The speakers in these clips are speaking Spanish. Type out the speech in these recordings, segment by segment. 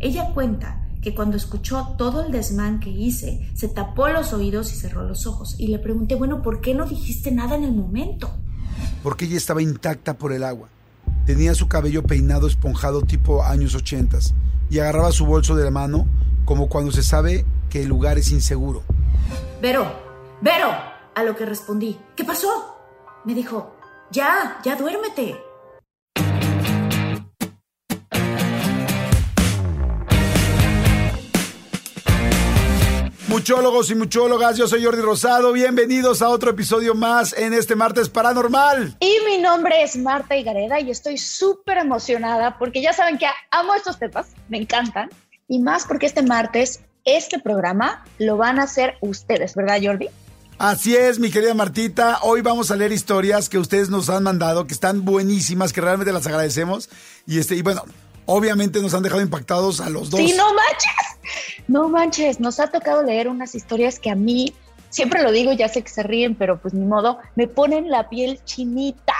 Ella cuenta que cuando escuchó todo el desmán que hice, se tapó los oídos y cerró los ojos. Y le pregunté, bueno, ¿por qué no dijiste nada en el momento? Porque ella estaba intacta por el agua. Tenía su cabello peinado esponjado tipo años ochentas y agarraba su bolso de la mano como cuando se sabe que el lugar es inseguro. Vero, Vero, a lo que respondí, ¿qué pasó? Me dijo, ya, ya duérmete. Muchólogos y muchólogas, yo soy Jordi Rosado. Bienvenidos a otro episodio más en este martes paranormal. Y mi nombre es Marta Higareda y estoy súper emocionada porque ya saben que amo estos temas, me encantan. Y más porque este martes, este programa lo van a hacer ustedes, ¿verdad, Jordi? Así es, mi querida Martita. Hoy vamos a leer historias que ustedes nos han mandado, que están buenísimas, que realmente las agradecemos. Y este, y bueno, obviamente nos han dejado impactados a los dos. Sí, no manches. No manches, nos ha tocado leer unas historias que a mí, siempre lo digo, ya sé que se ríen, pero pues ni modo, me ponen la piel chinita.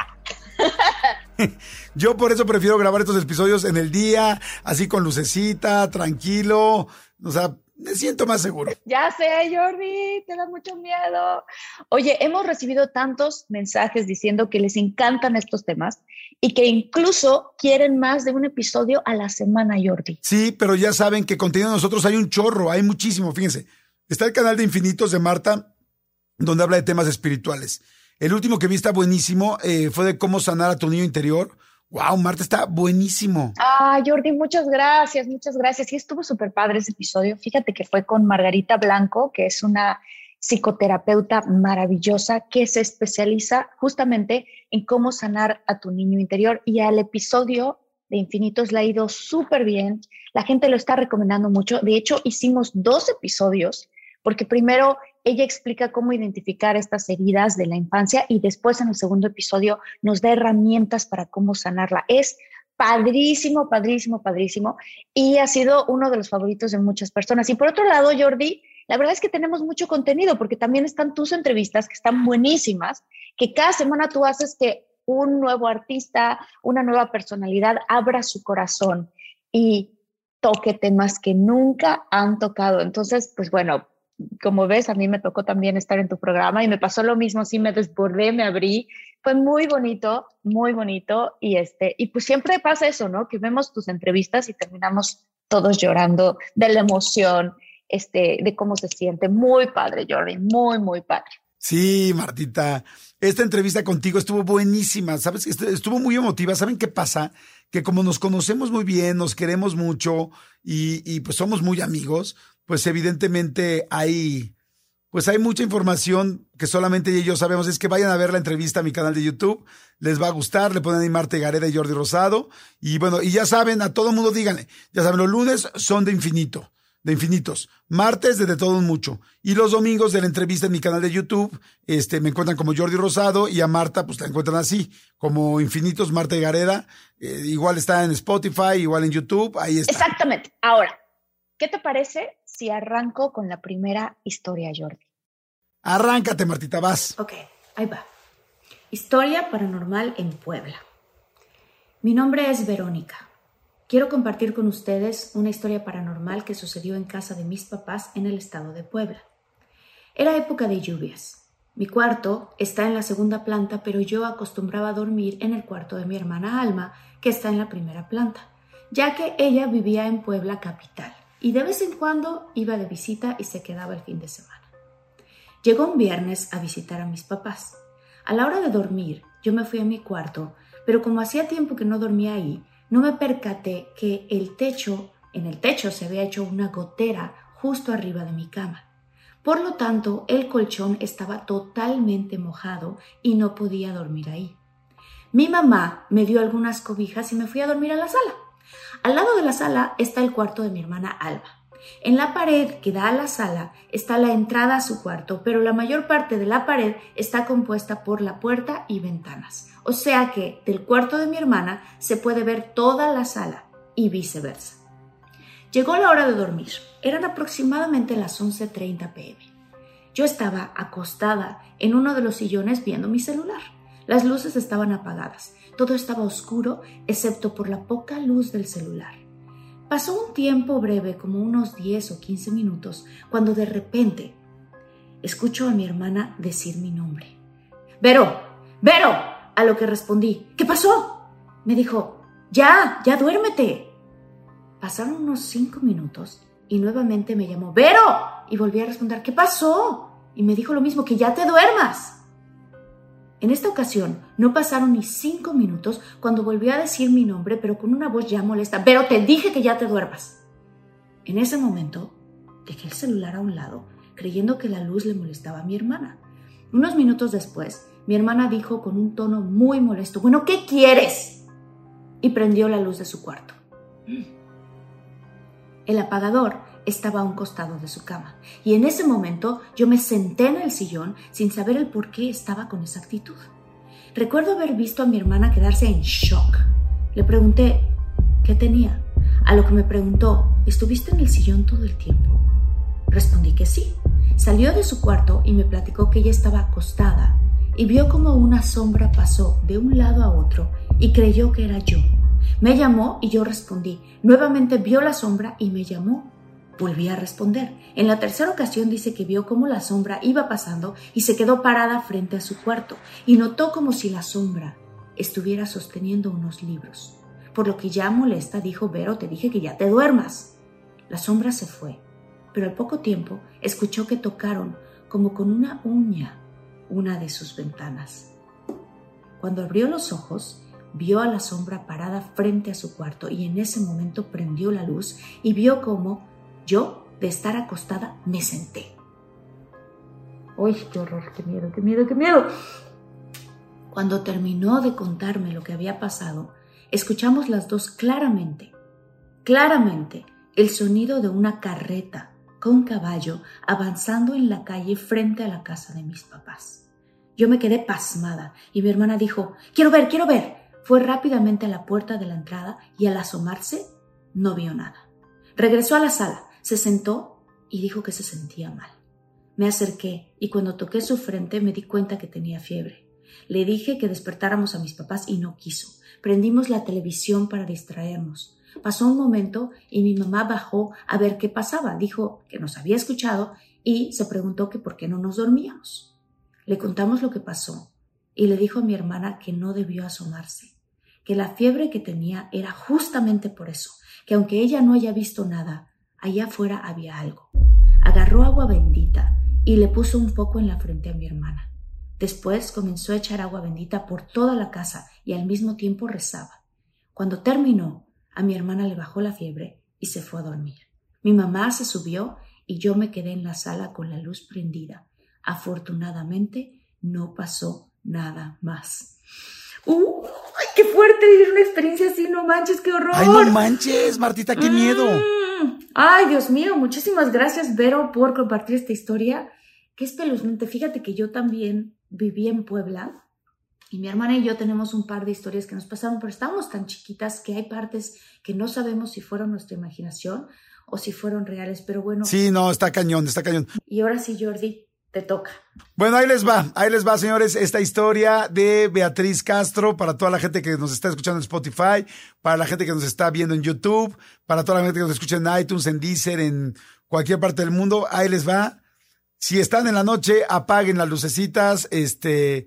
Yo por eso prefiero grabar estos episodios en el día, así con lucecita, tranquilo, o sea, me siento más seguro. Ya sé, Jordi, te da mucho miedo. Oye, hemos recibido tantos mensajes diciendo que les encantan estos temas y que incluso quieren más de un episodio a la semana, Jordi. Sí, pero ya saben que contenido de nosotros hay un chorro, hay muchísimo, fíjense. Está el canal de Infinitos de Marta, donde habla de temas espirituales. El último que vi está buenísimo, eh, fue de cómo sanar a tu niño interior. Wow, Marta está buenísimo. Ah, Jordi, muchas gracias, muchas gracias. Sí, estuvo súper padre ese episodio. Fíjate que fue con Margarita Blanco, que es una psicoterapeuta maravillosa que se especializa justamente en cómo sanar a tu niño interior. Y al episodio de Infinitos le ha ido súper bien. La gente lo está recomendando mucho. De hecho, hicimos dos episodios porque primero ella explica cómo identificar estas heridas de la infancia y después en el segundo episodio nos da herramientas para cómo sanarla. Es padrísimo, padrísimo, padrísimo y ha sido uno de los favoritos de muchas personas. Y por otro lado, Jordi, la verdad es que tenemos mucho contenido porque también están tus entrevistas que están buenísimas, que cada semana tú haces que un nuevo artista, una nueva personalidad abra su corazón y toque temas que nunca han tocado. Entonces, pues bueno, como ves, a mí me tocó también estar en tu programa y me pasó lo mismo, sí me desbordé, me abrí, fue muy bonito, muy bonito y este, y pues siempre pasa eso, ¿no? Que vemos tus entrevistas y terminamos todos llorando de la emoción, este, de cómo se siente. Muy padre, Jordi, muy, muy padre. Sí, Martita, esta entrevista contigo estuvo buenísima, ¿sabes? Estuvo muy emotiva. ¿Saben qué pasa? Que como nos conocemos muy bien, nos queremos mucho y, y pues somos muy amigos, pues evidentemente hay, pues hay mucha información que solamente ella y yo sabemos. Es que vayan a ver la entrevista a mi canal de YouTube. Les va a gustar. Le ponen ahí Marte Gareda y Jordi Rosado. Y bueno, y ya saben, a todo mundo díganle. Ya saben, los lunes son de infinito, de infinitos. Martes de, de todo mucho. Y los domingos de la entrevista en mi canal de YouTube, este, me encuentran como Jordi Rosado y a Marta, pues la encuentran así, como infinitos Marta Gareda. Eh, igual está en Spotify, igual en YouTube. Ahí. Exactamente. Ahora, ¿qué te parece si arranco con la primera historia, Jordi. Arráncate, Martita, vas. Ok, ahí va. Historia paranormal en Puebla. Mi nombre es Verónica. Quiero compartir con ustedes una historia paranormal que sucedió en casa de mis papás en el estado de Puebla. Era época de lluvias. Mi cuarto está en la segunda planta, pero yo acostumbraba a dormir en el cuarto de mi hermana Alma, que está en la primera planta, ya que ella vivía en Puebla capital y de vez en cuando iba de visita y se quedaba el fin de semana. Llegó un viernes a visitar a mis papás. A la hora de dormir, yo me fui a mi cuarto, pero como hacía tiempo que no dormía ahí, no me percaté que el techo, en el techo se había hecho una gotera justo arriba de mi cama. Por lo tanto, el colchón estaba totalmente mojado y no podía dormir ahí. Mi mamá me dio algunas cobijas y me fui a dormir a la sala. Al lado de la sala está el cuarto de mi hermana Alba. En la pared que da a la sala está la entrada a su cuarto, pero la mayor parte de la pared está compuesta por la puerta y ventanas. O sea que del cuarto de mi hermana se puede ver toda la sala y viceversa. Llegó la hora de dormir. Eran aproximadamente las 11.30 pm. Yo estaba acostada en uno de los sillones viendo mi celular. Las luces estaban apagadas. Todo estaba oscuro excepto por la poca luz del celular. Pasó un tiempo breve, como unos 10 o 15 minutos, cuando de repente escucho a mi hermana decir mi nombre. Vero, Vero, a lo que respondí, ¿qué pasó? Me dijo, ya, ya duérmete. Pasaron unos cinco minutos y nuevamente me llamó, Vero, y volví a responder, ¿qué pasó? Y me dijo lo mismo, que ya te duermas. En esta ocasión no pasaron ni cinco minutos cuando volvió a decir mi nombre, pero con una voz ya molesta. Pero te dije que ya te duermas. En ese momento dejé el celular a un lado, creyendo que la luz le molestaba a mi hermana. Unos minutos después, mi hermana dijo con un tono muy molesto, bueno, ¿qué quieres? Y prendió la luz de su cuarto. El apagador estaba a un costado de su cama, y en ese momento yo me senté en el sillón sin saber el por qué estaba con esa actitud. Recuerdo haber visto a mi hermana quedarse en shock. Le pregunté, ¿qué tenía? A lo que me preguntó, ¿estuviste en el sillón todo el tiempo? Respondí que sí. Salió de su cuarto y me platicó que ella estaba acostada y vio como una sombra pasó de un lado a otro y creyó que era yo. Me llamó y yo respondí. Nuevamente vio la sombra y me llamó Volví a responder. En la tercera ocasión dice que vio cómo la sombra iba pasando y se quedó parada frente a su cuarto y notó como si la sombra estuviera sosteniendo unos libros. Por lo que ya molesta dijo, Vero, te dije que ya te duermas. La sombra se fue, pero al poco tiempo escuchó que tocaron como con una uña una de sus ventanas. Cuando abrió los ojos, vio a la sombra parada frente a su cuarto y en ese momento prendió la luz y vio cómo yo, de estar acostada, me senté. ¡Uy, qué horror, qué miedo, qué miedo, qué miedo! Cuando terminó de contarme lo que había pasado, escuchamos las dos claramente, claramente, el sonido de una carreta con caballo avanzando en la calle frente a la casa de mis papás. Yo me quedé pasmada y mi hermana dijo, quiero ver, quiero ver. Fue rápidamente a la puerta de la entrada y al asomarse no vio nada. Regresó a la sala, se sentó y dijo que se sentía mal. Me acerqué y cuando toqué su frente me di cuenta que tenía fiebre. Le dije que despertáramos a mis papás y no quiso. Prendimos la televisión para distraernos. Pasó un momento y mi mamá bajó a ver qué pasaba. Dijo que nos había escuchado y se preguntó que por qué no nos dormíamos. Le contamos lo que pasó y le dijo a mi hermana que no debió asomarse, que la fiebre que tenía era justamente por eso, que aunque ella no haya visto nada, Allá afuera había algo. Agarró agua bendita y le puso un poco en la frente a mi hermana. Después comenzó a echar agua bendita por toda la casa y al mismo tiempo rezaba. Cuando terminó, a mi hermana le bajó la fiebre y se fue a dormir. Mi mamá se subió y yo me quedé en la sala con la luz prendida. Afortunadamente no pasó nada más. ¡Uh! ¡Ay, qué fuerte vivir una experiencia así! ¡No manches, qué horror! ¡Ay, no manches, Martita, qué miedo! Mm. Ay, Dios mío, muchísimas gracias, Vero, por compartir esta historia. Qué espeluznante. Fíjate que yo también viví en Puebla y mi hermana y yo tenemos un par de historias que nos pasaron, pero estábamos tan chiquitas que hay partes que no sabemos si fueron nuestra imaginación o si fueron reales, pero bueno. Sí, no, está cañón, está cañón. Y ahora sí, Jordi, te toca. Bueno, ahí les va, ahí les va, señores, esta historia de Beatriz Castro para toda la gente que nos está escuchando en Spotify, para la gente que nos está viendo en YouTube, para toda la gente que nos escucha en iTunes, en Deezer, en cualquier parte del mundo. Ahí les va. Si están en la noche, apaguen las lucecitas, este,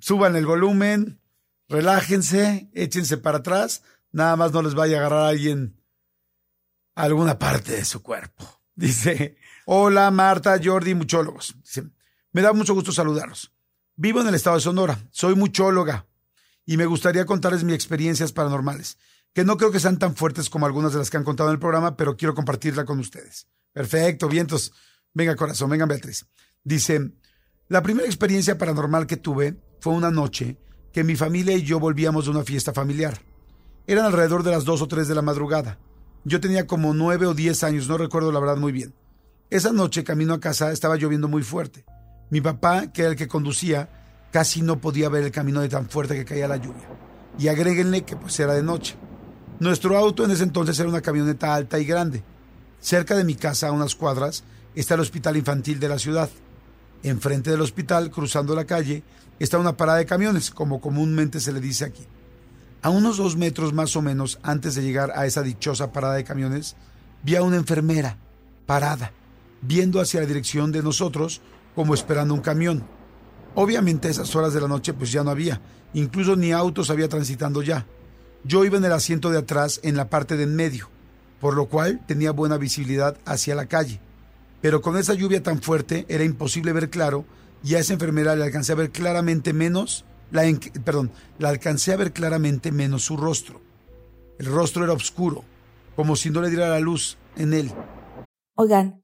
suban el volumen, relájense, échense para atrás, Nada más no les vaya a agarrar a alguien alguna parte de su cuerpo. Dice, hola Marta, Jordi, muchólogos. Dice, me da mucho gusto saludarlos. Vivo en el estado de Sonora, soy muchóloga y me gustaría contarles mis experiencias paranormales, que no creo que sean tan fuertes como algunas de las que han contado en el programa, pero quiero compartirla con ustedes. Perfecto, vientos. Venga, corazón, venga, Beatriz. Dice, la primera experiencia paranormal que tuve fue una noche que mi familia y yo volvíamos de una fiesta familiar. Eran alrededor de las dos o tres de la madrugada. Yo tenía como nueve o diez años, no recuerdo la verdad muy bien. Esa noche, camino a casa, estaba lloviendo muy fuerte. Mi papá, que era el que conducía, casi no podía ver el camino de tan fuerte que caía la lluvia. Y agréguenle que pues era de noche. Nuestro auto en ese entonces era una camioneta alta y grande. Cerca de mi casa, a unas cuadras, está el hospital infantil de la ciudad. Enfrente del hospital, cruzando la calle, está una parada de camiones, como comúnmente se le dice aquí. A unos dos metros más o menos antes de llegar a esa dichosa parada de camiones, vi a una enfermera, parada, viendo hacia la dirección de nosotros como esperando un camión. Obviamente a esas horas de la noche pues ya no había, incluso ni autos había transitando ya. Yo iba en el asiento de atrás en la parte de en medio, por lo cual tenía buena visibilidad hacia la calle. Pero con esa lluvia tan fuerte era imposible ver claro y a esa enfermera le alcancé a ver claramente menos la perdón, la alcancé a ver claramente menos su rostro. El rostro era oscuro, como si no le diera la luz en él. Oigan,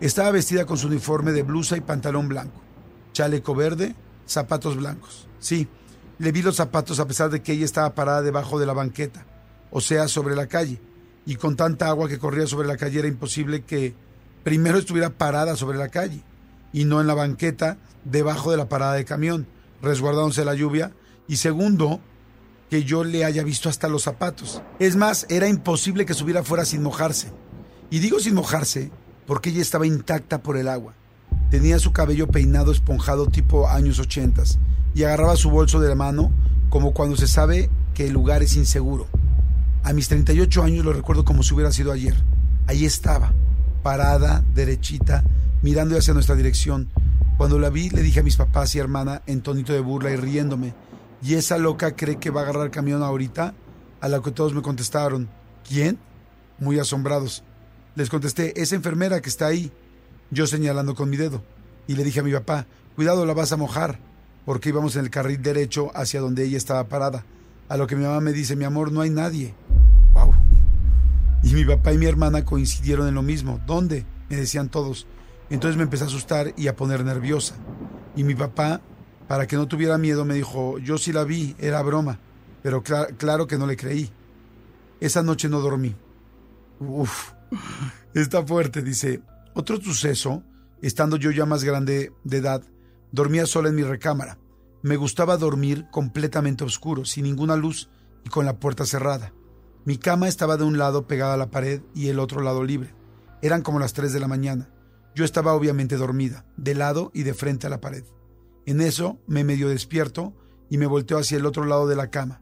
Estaba vestida con su uniforme de blusa y pantalón blanco, chaleco verde, zapatos blancos. Sí, le vi los zapatos a pesar de que ella estaba parada debajo de la banqueta, o sea, sobre la calle, y con tanta agua que corría sobre la calle era imposible que primero estuviera parada sobre la calle y no en la banqueta debajo de la parada de camión, resguardándose la lluvia, y segundo, que yo le haya visto hasta los zapatos. Es más, era imposible que subiera fuera sin mojarse. Y digo sin mojarse porque ella estaba intacta por el agua. Tenía su cabello peinado esponjado tipo años ochentas y agarraba su bolso de la mano como cuando se sabe que el lugar es inseguro. A mis 38 años lo recuerdo como si hubiera sido ayer. Ahí estaba, parada, derechita, mirando hacia nuestra dirección. Cuando la vi le dije a mis papás y hermana en tonito de burla y riéndome, ¿y esa loca cree que va a agarrar camión ahorita? A lo que todos me contestaron, ¿quién? Muy asombrados. Les contesté, esa enfermera que está ahí, yo señalando con mi dedo. Y le dije a mi papá, cuidado, la vas a mojar, porque íbamos en el carril derecho hacia donde ella estaba parada. A lo que mi mamá me dice, mi amor, no hay nadie. ¡Wow! Y mi papá y mi hermana coincidieron en lo mismo. ¿Dónde? Me decían todos. Entonces me empecé a asustar y a poner nerviosa. Y mi papá, para que no tuviera miedo, me dijo, yo sí la vi, era broma. Pero claro que no le creí. Esa noche no dormí. Uf, Está fuerte, dice. Otro suceso, estando yo ya más grande de edad, dormía sola en mi recámara. Me gustaba dormir completamente oscuro, sin ninguna luz y con la puerta cerrada. Mi cama estaba de un lado pegada a la pared y el otro lado libre. Eran como las 3 de la mañana. Yo estaba obviamente dormida, de lado y de frente a la pared. En eso me medio despierto y me volteo hacia el otro lado de la cama.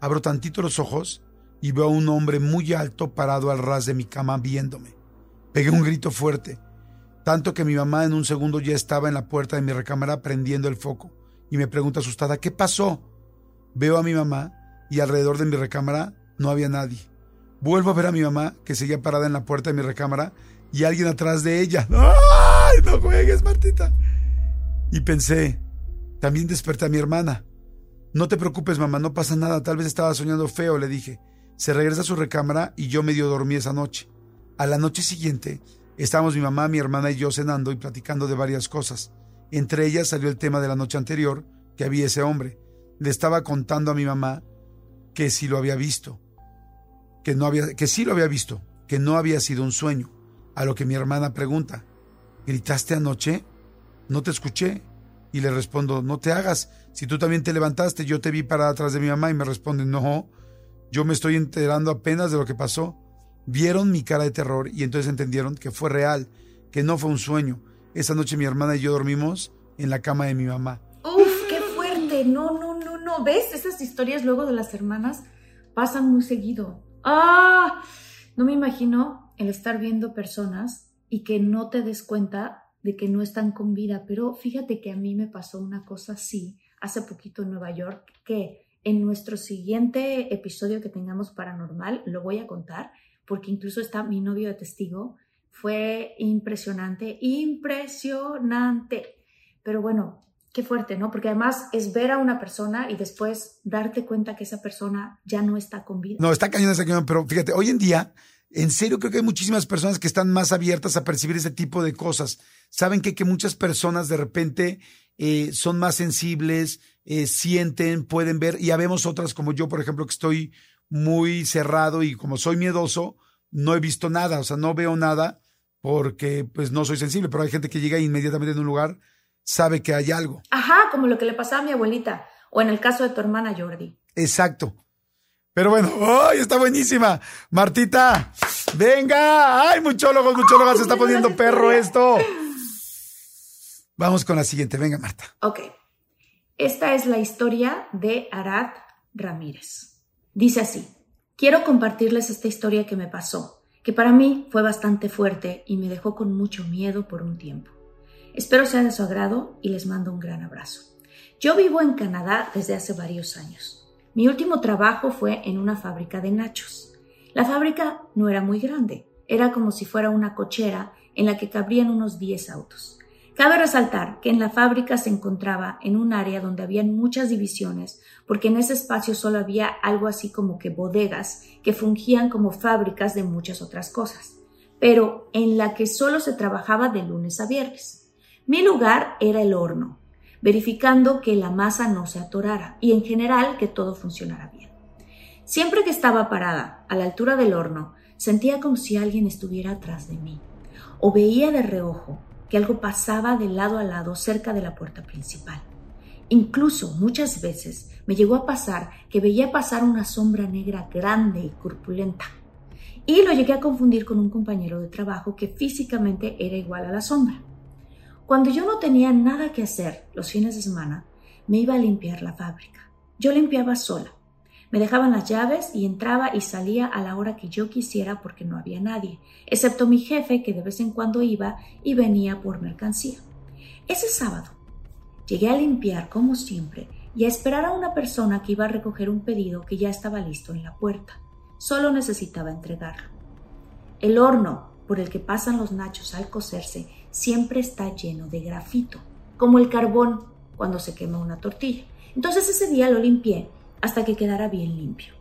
Abro tantito los ojos y veo a un hombre muy alto parado al ras de mi cama viéndome Pegué un grito fuerte, tanto que mi mamá en un segundo ya estaba en la puerta de mi recámara prendiendo el foco y me pregunta asustada, ¿qué pasó? Veo a mi mamá y alrededor de mi recámara no había nadie. Vuelvo a ver a mi mamá que seguía parada en la puerta de mi recámara y alguien atrás de ella. ¡Ay, no juegues, Martita! Y pensé, también desperté a mi hermana. No te preocupes, mamá, no pasa nada, tal vez estaba soñando feo, le dije. Se regresa a su recámara y yo medio dormí esa noche. A la noche siguiente, estábamos mi mamá, mi hermana y yo cenando y platicando de varias cosas. Entre ellas salió el tema de la noche anterior, que había ese hombre. Le estaba contando a mi mamá que sí lo había visto, que no había, que sí lo había visto, que no había sido un sueño. A lo que mi hermana pregunta, ¿gritaste anoche? No te escuché. Y le respondo, no te hagas, si tú también te levantaste, yo te vi para atrás de mi mamá y me responde, no, yo me estoy enterando apenas de lo que pasó. Vieron mi cara de terror y entonces entendieron que fue real, que no fue un sueño. Esa noche mi hermana y yo dormimos en la cama de mi mamá. Uf, qué fuerte. No, no, no, no. ¿Ves? Esas historias luego de las hermanas pasan muy seguido. Ah, no me imagino el estar viendo personas y que no te des cuenta de que no están con vida. Pero fíjate que a mí me pasó una cosa así hace poquito en Nueva York que en nuestro siguiente episodio que tengamos paranormal lo voy a contar porque incluso está mi novio de testigo. Fue impresionante, impresionante. Pero bueno, qué fuerte, ¿no? Porque además es ver a una persona y después darte cuenta que esa persona ya no está con vida. No, está cañón, está cañón, pero fíjate, hoy en día, en serio creo que hay muchísimas personas que están más abiertas a percibir ese tipo de cosas. Saben que, que muchas personas de repente eh, son más sensibles, eh, sienten, pueden ver, y habemos otras como yo, por ejemplo, que estoy muy cerrado y como soy miedoso, no he visto nada, o sea, no veo nada porque pues no soy sensible, pero hay gente que llega inmediatamente en un lugar, sabe que hay algo. Ajá, como lo que le pasaba a mi abuelita, o en el caso de tu hermana Jordi. Exacto. Pero bueno, ¡ay, está buenísima! Martita, venga, ay, muchólogos, muchólogas, se está poniendo perro esto. Vamos con la siguiente, venga, Marta. Ok, esta es la historia de Arad Ramírez. Dice así, quiero compartirles esta historia que me pasó, que para mí fue bastante fuerte y me dejó con mucho miedo por un tiempo. Espero sea de su agrado y les mando un gran abrazo. Yo vivo en Canadá desde hace varios años. Mi último trabajo fue en una fábrica de nachos. La fábrica no era muy grande, era como si fuera una cochera en la que cabrían unos 10 autos. Cabe resaltar que en la fábrica se encontraba en un área donde habían muchas divisiones, porque en ese espacio solo había algo así como que bodegas que fungían como fábricas de muchas otras cosas, pero en la que solo se trabajaba de lunes a viernes. Mi lugar era el horno, verificando que la masa no se atorara y en general que todo funcionara bien. Siempre que estaba parada a la altura del horno, sentía como si alguien estuviera atrás de mí, o veía de reojo que algo pasaba de lado a lado cerca de la puerta principal. Incluso muchas veces me llegó a pasar que veía pasar una sombra negra grande y corpulenta. Y lo llegué a confundir con un compañero de trabajo que físicamente era igual a la sombra. Cuando yo no tenía nada que hacer los fines de semana, me iba a limpiar la fábrica. Yo limpiaba sola. Me dejaban las llaves y entraba y salía a la hora que yo quisiera porque no había nadie, excepto mi jefe que de vez en cuando iba y venía por mercancía. Ese sábado llegué a limpiar como siempre y a esperar a una persona que iba a recoger un pedido que ya estaba listo en la puerta. Solo necesitaba entregarlo. El horno por el que pasan los nachos al cocerse siempre está lleno de grafito, como el carbón cuando se quema una tortilla. Entonces ese día lo limpié hasta que quedara bien limpio.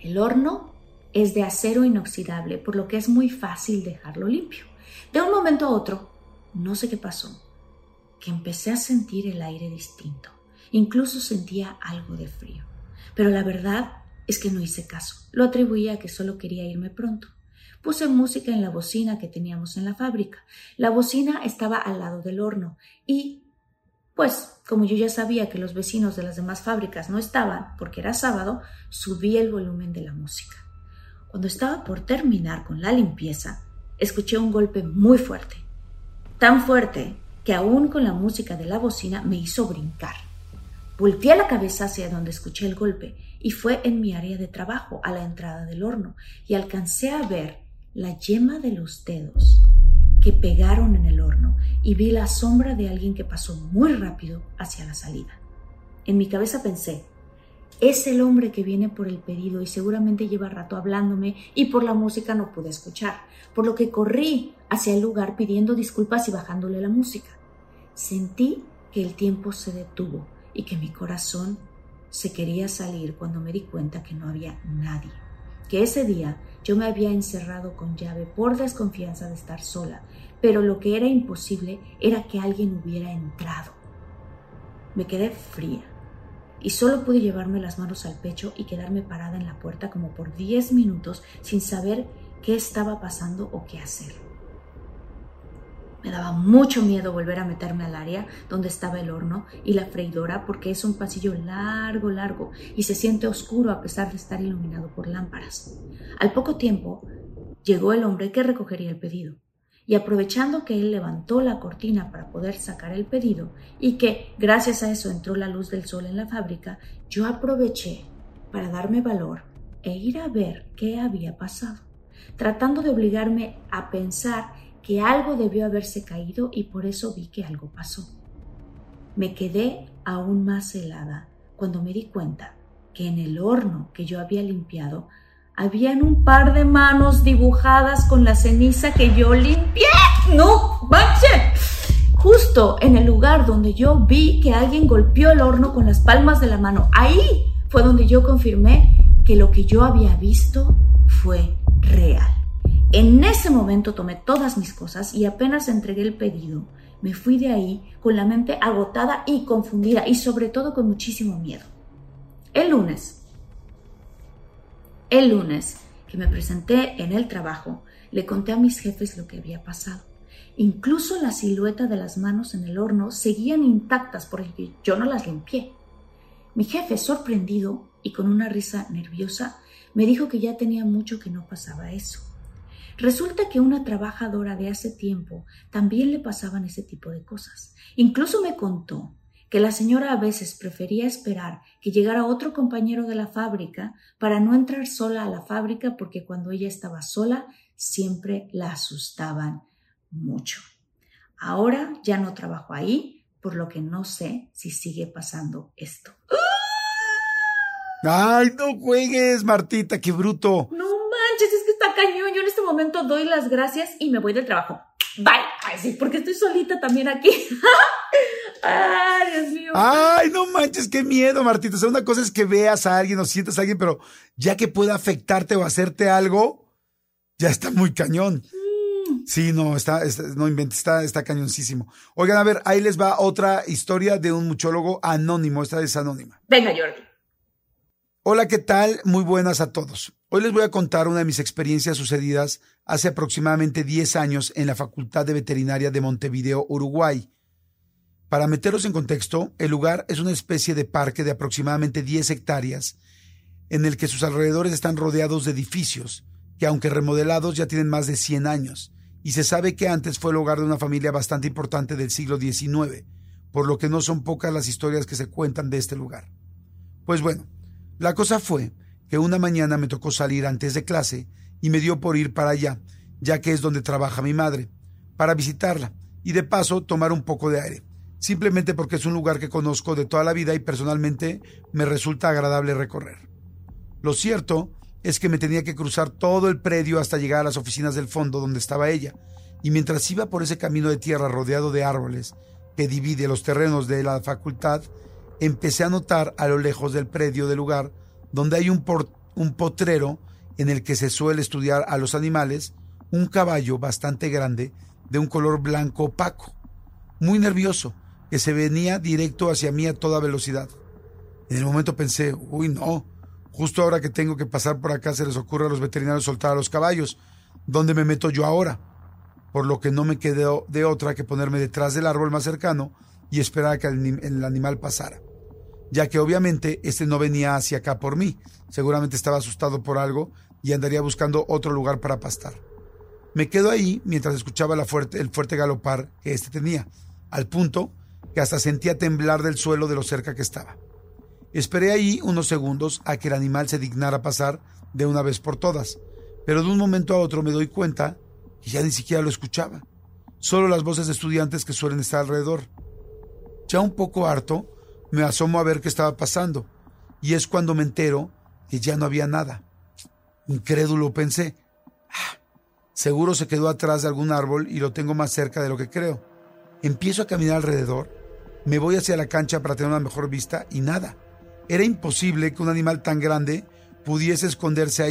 El horno es de acero inoxidable, por lo que es muy fácil dejarlo limpio. De un momento a otro, no sé qué pasó, que empecé a sentir el aire distinto. Incluso sentía algo de frío. Pero la verdad es que no hice caso. Lo atribuía a que solo quería irme pronto. Puse música en la bocina que teníamos en la fábrica. La bocina estaba al lado del horno y pues, como yo ya sabía que los vecinos de las demás fábricas no estaban, porque era sábado, subí el volumen de la música. Cuando estaba por terminar con la limpieza, escuché un golpe muy fuerte. Tan fuerte que aún con la música de la bocina me hizo brincar. Volteé la cabeza hacia donde escuché el golpe y fue en mi área de trabajo, a la entrada del horno, y alcancé a ver la yema de los dedos que pegaron en el horno y vi la sombra de alguien que pasó muy rápido hacia la salida. En mi cabeza pensé, es el hombre que viene por el pedido y seguramente lleva rato hablándome y por la música no pude escuchar, por lo que corrí hacia el lugar pidiendo disculpas y bajándole la música. Sentí que el tiempo se detuvo y que mi corazón se quería salir cuando me di cuenta que no había nadie, que ese día yo me había encerrado con llave por desconfianza de estar sola, pero lo que era imposible era que alguien hubiera entrado. Me quedé fría y solo pude llevarme las manos al pecho y quedarme parada en la puerta como por diez minutos sin saber qué estaba pasando o qué hacer. Me daba mucho miedo volver a meterme al área donde estaba el horno y la freidora porque es un pasillo largo, largo y se siente oscuro a pesar de estar iluminado por lámparas. Al poco tiempo llegó el hombre que recogería el pedido y aprovechando que él levantó la cortina para poder sacar el pedido y que gracias a eso entró la luz del sol en la fábrica, yo aproveché para darme valor e ir a ver qué había pasado, tratando de obligarme a pensar que algo debió haberse caído y por eso vi que algo pasó. Me quedé aún más helada cuando me di cuenta que en el horno que yo había limpiado habían un par de manos dibujadas con la ceniza que yo limpié. ¡No manches! Justo en el lugar donde yo vi que alguien golpeó el horno con las palmas de la mano. Ahí fue donde yo confirmé que lo que yo había visto fue real. En ese momento tomé todas mis cosas y apenas entregué el pedido, me fui de ahí con la mente agotada y confundida y sobre todo con muchísimo miedo. El lunes el lunes que me presenté en el trabajo, le conté a mis jefes lo que había pasado. Incluso la silueta de las manos en el horno seguían intactas porque yo no las limpié. Mi jefe, sorprendido y con una risa nerviosa, me dijo que ya tenía mucho que no pasaba eso. Resulta que una trabajadora de hace tiempo también le pasaban ese tipo de cosas. Incluso me contó que la señora a veces prefería esperar que llegara otro compañero de la fábrica para no entrar sola a la fábrica porque cuando ella estaba sola siempre la asustaban mucho. Ahora ya no trabajo ahí, por lo que no sé si sigue pasando esto. ¡Ay, no juegues, Martita, qué bruto! No manches, es que está cañón. Yo en este momento doy las gracias y me voy del trabajo. Bye. Ay, sí, porque estoy solita también aquí. Ay, Dios mío. Ay, no manches, qué miedo, Martita. O sea, una cosa es que veas a alguien o sientas a alguien, pero ya que pueda afectarte o hacerte algo, ya está muy cañón. Mm. Sí, no, está, no inventes, está, está cañoncísimo. Oigan, a ver, ahí les va otra historia de un muchólogo anónimo. Esta es anónima. Venga, Jordi. Hola, ¿qué tal? Muy buenas a todos. Hoy les voy a contar una de mis experiencias sucedidas hace aproximadamente 10 años en la Facultad de Veterinaria de Montevideo, Uruguay. Para meteros en contexto, el lugar es una especie de parque de aproximadamente 10 hectáreas, en el que sus alrededores están rodeados de edificios, que aunque remodelados ya tienen más de 100 años, y se sabe que antes fue el hogar de una familia bastante importante del siglo XIX, por lo que no son pocas las historias que se cuentan de este lugar. Pues bueno, la cosa fue que una mañana me tocó salir antes de clase y me dio por ir para allá, ya que es donde trabaja mi madre, para visitarla y de paso tomar un poco de aire simplemente porque es un lugar que conozco de toda la vida y personalmente me resulta agradable recorrer. Lo cierto es que me tenía que cruzar todo el predio hasta llegar a las oficinas del fondo donde estaba ella, y mientras iba por ese camino de tierra rodeado de árboles que divide los terrenos de la facultad, empecé a notar a lo lejos del predio del lugar donde hay un, un potrero en el que se suele estudiar a los animales, un caballo bastante grande de un color blanco opaco. Muy nervioso, que se venía directo hacia mí a toda velocidad. En el momento pensé, uy, no, justo ahora que tengo que pasar por acá se les ocurre a los veterinarios soltar a los caballos. ¿Dónde me meto yo ahora? Por lo que no me quedó de otra que ponerme detrás del árbol más cercano y esperar a que el animal pasara. Ya que obviamente este no venía hacia acá por mí, seguramente estaba asustado por algo y andaría buscando otro lugar para pastar. Me quedo ahí mientras escuchaba el fuerte galopar que éste tenía, al punto que hasta sentía temblar del suelo de lo cerca que estaba. Esperé ahí unos segundos a que el animal se dignara pasar de una vez por todas, pero de un momento a otro me doy cuenta que ya ni siquiera lo escuchaba, solo las voces de estudiantes que suelen estar alrededor. Ya un poco harto, me asomo a ver qué estaba pasando, y es cuando me entero que ya no había nada. Incrédulo pensé, ah, seguro se quedó atrás de algún árbol y lo tengo más cerca de lo que creo. Empiezo a caminar alrededor, me voy hacia la cancha para tener una mejor vista y nada. Era imposible que un animal tan grande pudiese esconderse ahí.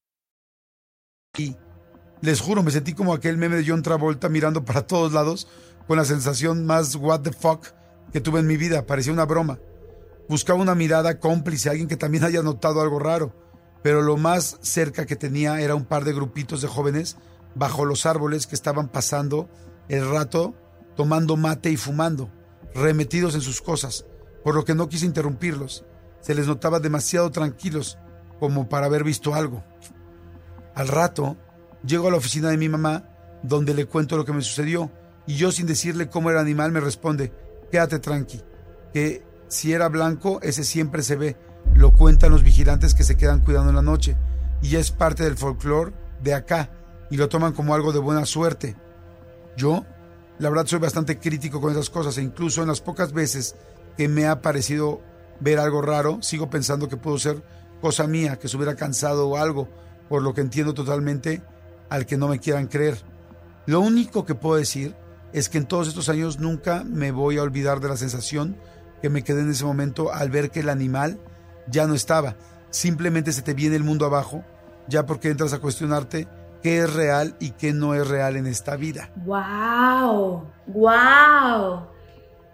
living. Les juro, me sentí como aquel meme de John Travolta mirando para todos lados con la sensación más what the fuck que tuve en mi vida. Parecía una broma. Buscaba una mirada cómplice, alguien que también haya notado algo raro. Pero lo más cerca que tenía era un par de grupitos de jóvenes bajo los árboles que estaban pasando el rato tomando mate y fumando, remetidos en sus cosas, por lo que no quise interrumpirlos. Se les notaba demasiado tranquilos como para haber visto algo. Al rato, llego a la oficina de mi mamá, donde le cuento lo que me sucedió, y yo sin decirle cómo era el animal me responde, quédate tranqui, que si era blanco, ese siempre se ve, lo cuentan los vigilantes que se quedan cuidando en la noche, y es parte del folclore de acá, y lo toman como algo de buena suerte. Yo, la verdad, soy bastante crítico con esas cosas, e incluso en las pocas veces que me ha parecido ver algo raro, sigo pensando que pudo ser cosa mía, que se hubiera cansado o algo, por lo que entiendo totalmente al que no me quieran creer. Lo único que puedo decir es que en todos estos años nunca me voy a olvidar de la sensación que me quedé en ese momento al ver que el animal ya no estaba. Simplemente se te viene el mundo abajo, ya porque entras a cuestionarte qué es real y qué no es real en esta vida. ¡Wow! ¡Wow!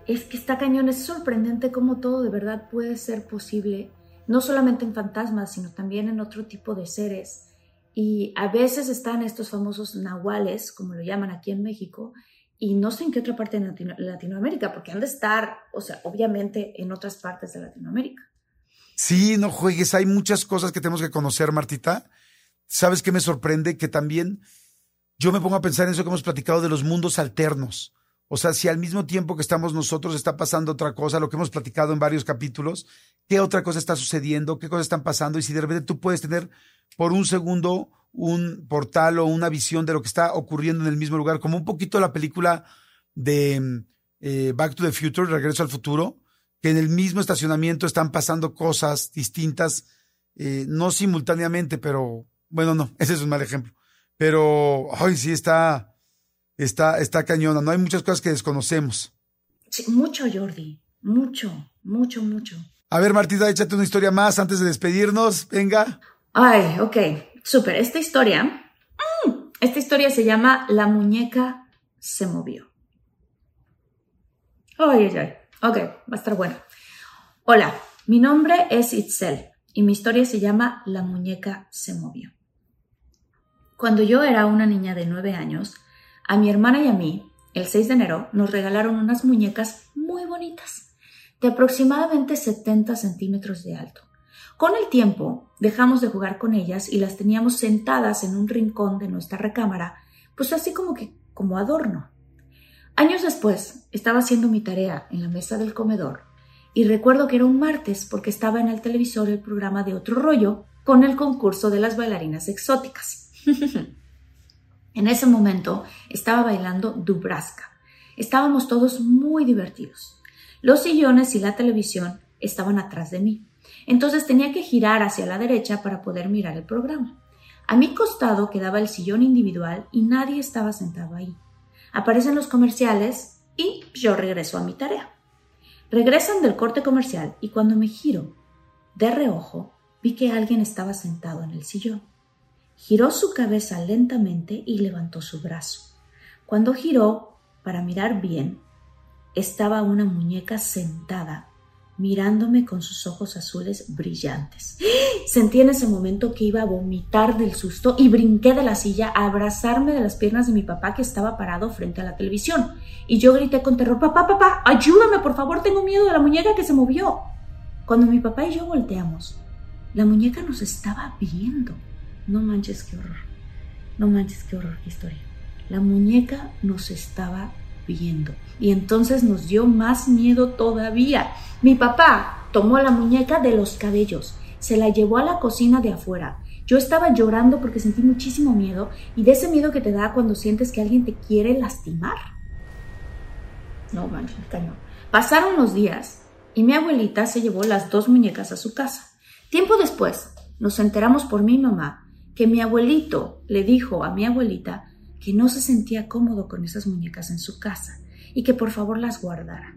Es que está cañón, es sorprendente cómo todo de verdad puede ser posible, no solamente en fantasmas, sino también en otro tipo de seres. Y a veces están estos famosos nahuales, como lo llaman aquí en México, y no sé en qué otra parte de Latino Latinoamérica, porque han de estar, o sea, obviamente en otras partes de Latinoamérica. Sí, no juegues, hay muchas cosas que tenemos que conocer, Martita. ¿Sabes qué me sorprende? Que también yo me pongo a pensar en eso que hemos platicado de los mundos alternos. O sea, si al mismo tiempo que estamos nosotros está pasando otra cosa, lo que hemos platicado en varios capítulos, qué otra cosa está sucediendo, qué cosas están pasando, y si de repente tú puedes tener por un segundo un portal o una visión de lo que está ocurriendo en el mismo lugar, como un poquito la película de eh, Back to the Future, Regreso al Futuro, que en el mismo estacionamiento están pasando cosas distintas, eh, no simultáneamente, pero bueno, no, ese es un mal ejemplo. Pero, ay, sí, está, está, está cañona. No hay muchas cosas que desconocemos. Sí, mucho, Jordi. Mucho, mucho, mucho. A ver, Martita, échate una historia más antes de despedirnos. Venga. Ay, ok. Súper. Esta historia. Mmm, esta historia se llama La muñeca se movió. Ay, ay, ay. Ok, va a estar buena. Hola, mi nombre es Itzel y mi historia se llama La muñeca se movió. Cuando yo era una niña de nueve años, a mi hermana y a mí, el 6 de enero, nos regalaron unas muñecas muy bonitas, de aproximadamente 70 centímetros de alto. Con el tiempo, dejamos de jugar con ellas y las teníamos sentadas en un rincón de nuestra recámara, pues así como que como adorno. Años después, estaba haciendo mi tarea en la mesa del comedor y recuerdo que era un martes porque estaba en el televisor el programa de otro rollo con el concurso de las bailarinas exóticas. en ese momento estaba bailando Dubraska. Estábamos todos muy divertidos. Los sillones y la televisión estaban atrás de mí. Entonces tenía que girar hacia la derecha para poder mirar el programa. A mi costado quedaba el sillón individual y nadie estaba sentado ahí. Aparecen los comerciales y yo regreso a mi tarea. Regresan del corte comercial y cuando me giro de reojo vi que alguien estaba sentado en el sillón. Giró su cabeza lentamente y levantó su brazo. Cuando giró para mirar bien, estaba una muñeca sentada mirándome con sus ojos azules brillantes. Sentí en ese momento que iba a vomitar del susto y brinqué de la silla a abrazarme de las piernas de mi papá que estaba parado frente a la televisión. Y yo grité con terror, papá, papá, ayúdame, por favor, tengo miedo de la muñeca que se movió. Cuando mi papá y yo volteamos, la muñeca nos estaba viendo. No manches, qué horror. No manches, qué horror, qué historia. La muñeca nos estaba viendo. Y entonces nos dio más miedo todavía. Mi papá tomó la muñeca de los cabellos, se la llevó a la cocina de afuera. Yo estaba llorando porque sentí muchísimo miedo y de ese miedo que te da cuando sientes que alguien te quiere lastimar. No manches, cañón. Pasaron los días y mi abuelita se llevó las dos muñecas a su casa. Tiempo después nos enteramos por mi mamá que mi abuelito le dijo a mi abuelita que no se sentía cómodo con esas muñecas en su casa y que por favor las guardara.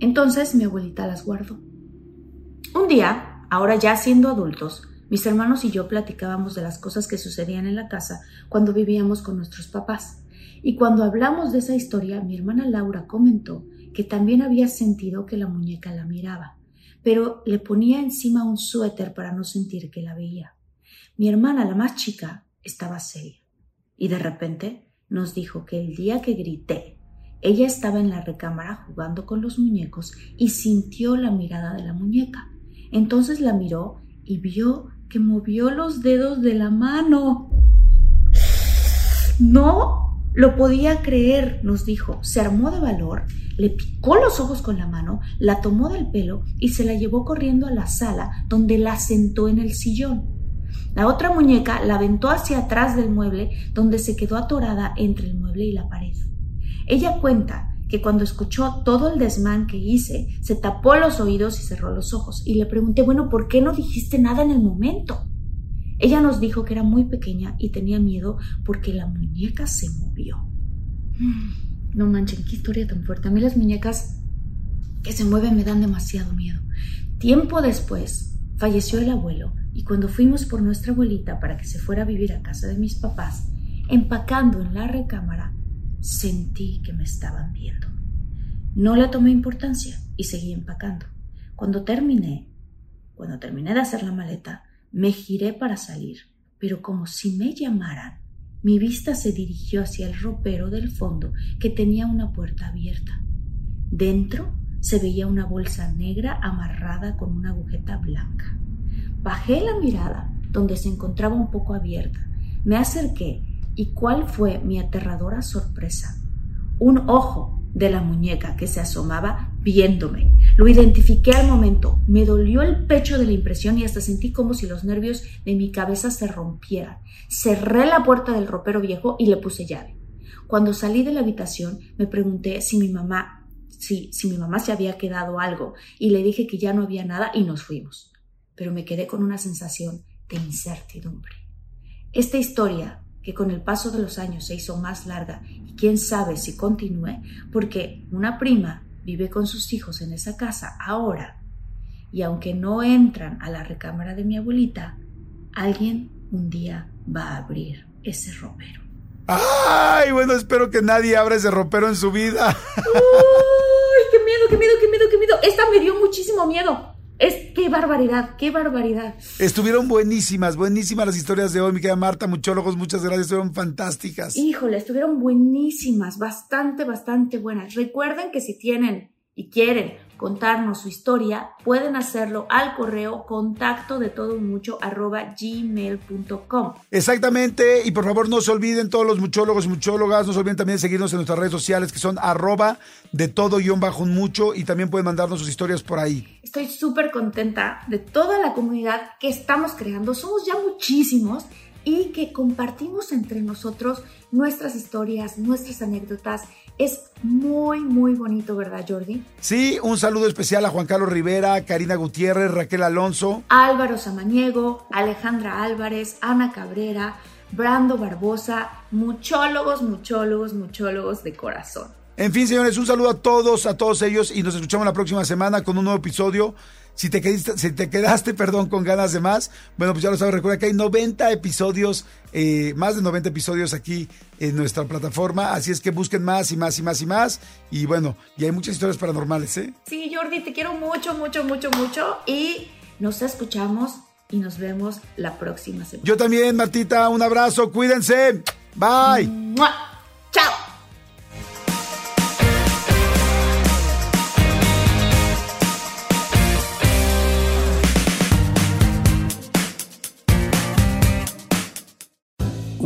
Entonces mi abuelita las guardó. Un día, ahora ya siendo adultos, mis hermanos y yo platicábamos de las cosas que sucedían en la casa cuando vivíamos con nuestros papás. Y cuando hablamos de esa historia, mi hermana Laura comentó que también había sentido que la muñeca la miraba, pero le ponía encima un suéter para no sentir que la veía. Mi hermana, la más chica, estaba seria y de repente nos dijo que el día que grité, ella estaba en la recámara jugando con los muñecos y sintió la mirada de la muñeca. Entonces la miró y vio que movió los dedos de la mano. No lo podía creer, nos dijo. Se armó de valor, le picó los ojos con la mano, la tomó del pelo y se la llevó corriendo a la sala donde la sentó en el sillón. La otra muñeca la aventó hacia atrás del mueble, donde se quedó atorada entre el mueble y la pared. Ella cuenta que cuando escuchó todo el desmán que hice, se tapó los oídos y cerró los ojos. Y le pregunté, bueno, ¿por qué no dijiste nada en el momento? Ella nos dijo que era muy pequeña y tenía miedo porque la muñeca se movió. No manchen, qué historia tan fuerte. A mí las muñecas que se mueven me dan demasiado miedo. Tiempo después falleció el abuelo y cuando fuimos por nuestra abuelita para que se fuera a vivir a casa de mis papás, empacando en la recámara, sentí que me estaban viendo. No le tomé importancia y seguí empacando. Cuando terminé, cuando terminé de hacer la maleta, me giré para salir, pero como si me llamaran, mi vista se dirigió hacia el ropero del fondo que tenía una puerta abierta. Dentro se veía una bolsa negra amarrada con una agujeta blanca. Bajé la mirada, donde se encontraba un poco abierta. Me acerqué y cuál fue mi aterradora sorpresa. Un ojo de la muñeca que se asomaba viéndome. Lo identifiqué al momento. Me dolió el pecho de la impresión y hasta sentí como si los nervios de mi cabeza se rompieran. Cerré la puerta del ropero viejo y le puse llave. Cuando salí de la habitación me pregunté si mi mamá, si, si mi mamá se había quedado algo y le dije que ya no había nada y nos fuimos pero me quedé con una sensación de incertidumbre. Esta historia, que con el paso de los años se hizo más larga y quién sabe si continúe, porque una prima vive con sus hijos en esa casa ahora, y aunque no entran a la recámara de mi abuelita, alguien un día va a abrir ese ropero. Ay, bueno, espero que nadie abra ese ropero en su vida. ¡Uy, qué miedo, qué miedo, qué miedo, qué miedo! Esta me dio muchísimo miedo. Es qué barbaridad, qué barbaridad. Estuvieron buenísimas, buenísimas las historias de hoy, mi querida Marta, muchólogos, muchas gracias, estuvieron fantásticas. Híjole, estuvieron buenísimas, bastante, bastante buenas. Recuerden que si tienen y quieren contarnos su historia, pueden hacerlo al correo contacto de todo mucho arroba gmail.com. Exactamente, y por favor no se olviden todos los muchólogos y muchólogas, no se olviden también de seguirnos en nuestras redes sociales que son arroba de todo guion bajo un mucho y también pueden mandarnos sus historias por ahí. Estoy súper contenta de toda la comunidad que estamos creando, somos ya muchísimos y que compartimos entre nosotros nuestras historias, nuestras anécdotas. Es muy, muy bonito, ¿verdad, Jordi? Sí, un saludo especial a Juan Carlos Rivera, Karina Gutiérrez, Raquel Alonso, Álvaro Samaniego, Alejandra Álvarez, Ana Cabrera, Brando Barbosa, muchólogos, muchólogos, muchólogos de corazón. En fin, señores, un saludo a todos, a todos ellos y nos escuchamos la próxima semana con un nuevo episodio. Si te, quedaste, si te quedaste, perdón, con ganas de más, bueno, pues ya lo sabes, recuerda que hay 90 episodios, eh, más de 90 episodios aquí en nuestra plataforma, así es que busquen más y más y más y más. Y bueno, y hay muchas historias paranormales, ¿eh? Sí, Jordi, te quiero mucho, mucho, mucho, mucho y nos escuchamos y nos vemos la próxima semana. Yo también, Martita, un abrazo, cuídense. Bye. ¡Mua!